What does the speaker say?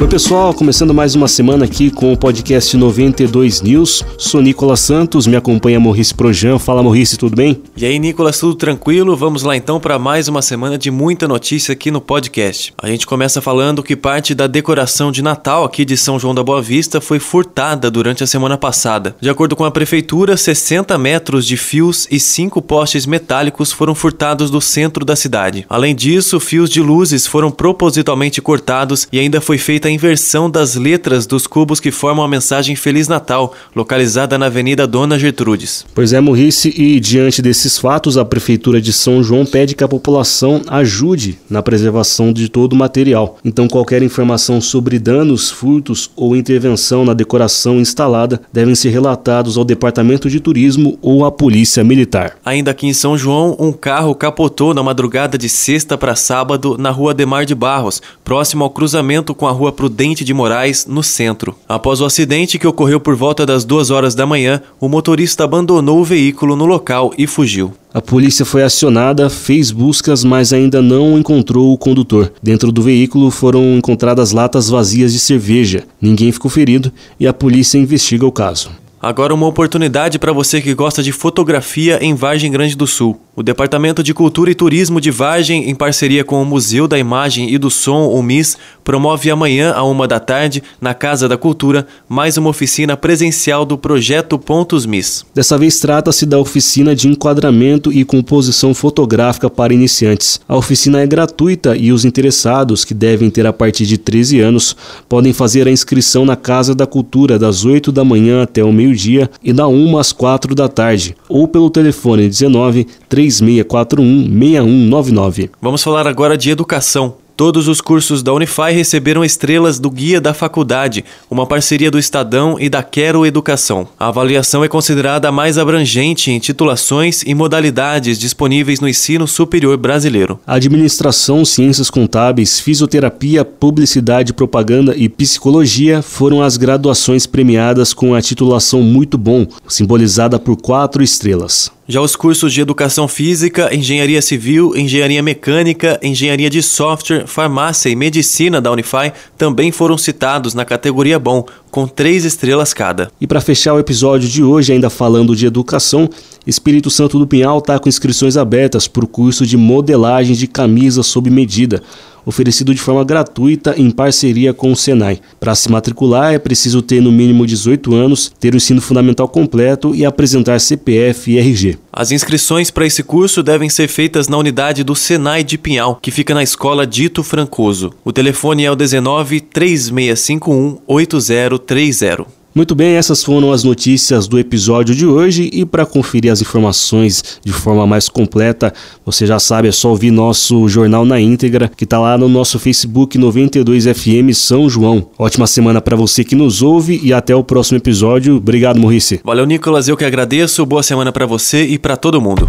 Oi, pessoal, começando mais uma semana aqui com o podcast 92 News. Sou Nicolas Santos, me acompanha Maurício Projan. Fala, Maurício, tudo bem? E aí, Nicolas, tudo tranquilo? Vamos lá então para mais uma semana de muita notícia aqui no podcast. A gente começa falando que parte da decoração de Natal aqui de São João da Boa Vista foi furtada durante a semana passada. De acordo com a prefeitura, 60 metros de fios e 5 postes metálicos foram furtados do centro da cidade. Além disso, fios de luzes foram propositalmente cortados e ainda foi feita a inversão das letras dos cubos que formam a mensagem Feliz Natal, localizada na Avenida Dona Gertrudes. Pois é, Maurice, e diante desses fatos, a Prefeitura de São João pede que a população ajude na preservação de todo o material. Então, qualquer informação sobre danos, furtos ou intervenção na decoração instalada devem ser relatados ao Departamento de Turismo ou à Polícia Militar. Ainda aqui em São João, um carro capotou na madrugada de sexta para sábado na rua Demar de Barros, próximo ao cruzamento com a rua Prudente de Moraes, no centro. Após o acidente que ocorreu por volta das duas horas da manhã, o motorista abandonou o veículo no local e fugiu. A polícia foi acionada, fez buscas, mas ainda não encontrou o condutor. Dentro do veículo foram encontradas latas vazias de cerveja. Ninguém ficou ferido e a polícia investiga o caso. Agora uma oportunidade para você que gosta de fotografia em Vargem Grande do Sul. O Departamento de Cultura e Turismo de Vargem, em parceria com o Museu da Imagem e do Som, o MIS, promove amanhã, à uma da tarde, na Casa da Cultura, mais uma oficina presencial do projeto Pontos MIS. Dessa vez trata-se da oficina de enquadramento e composição fotográfica para iniciantes. A oficina é gratuita e os interessados, que devem ter a partir de 13 anos, podem fazer a inscrição na Casa da Cultura das 8 da manhã até o meio-dia e da 1 às 4 da tarde, ou pelo telefone 19 3 3641 6199. Vamos falar agora de educação. Todos os cursos da Unify receberam estrelas do Guia da Faculdade, uma parceria do Estadão e da Quero Educação. A avaliação é considerada a mais abrangente em titulações e modalidades disponíveis no ensino superior brasileiro. Administração, ciências contábeis, fisioterapia, publicidade, propaganda e psicologia foram as graduações premiadas com a titulação Muito Bom, simbolizada por quatro estrelas. Já os cursos de Educação Física, Engenharia Civil, Engenharia Mecânica, Engenharia de Software, Farmácia e Medicina da Unify também foram citados na categoria Bom, com três estrelas cada. E para fechar o episódio de hoje, ainda falando de educação, Espírito Santo do Pinhal está com inscrições abertas para o curso de modelagem de camisa sob medida oferecido de forma gratuita em parceria com o Senai. Para se matricular é preciso ter no mínimo 18 anos, ter o ensino fundamental completo e apresentar CPF e RG. As inscrições para esse curso devem ser feitas na unidade do Senai de Pinhal, que fica na Escola Dito Francoso. O telefone é o 19 3651 8030. Muito bem, essas foram as notícias do episódio de hoje e para conferir as informações de forma mais completa, você já sabe, é só ouvir nosso jornal na íntegra, que está lá no nosso Facebook 92FM São João. Ótima semana para você que nos ouve e até o próximo episódio. Obrigado, Maurice. Valeu, Nicolas, eu que agradeço. Boa semana para você e para todo mundo.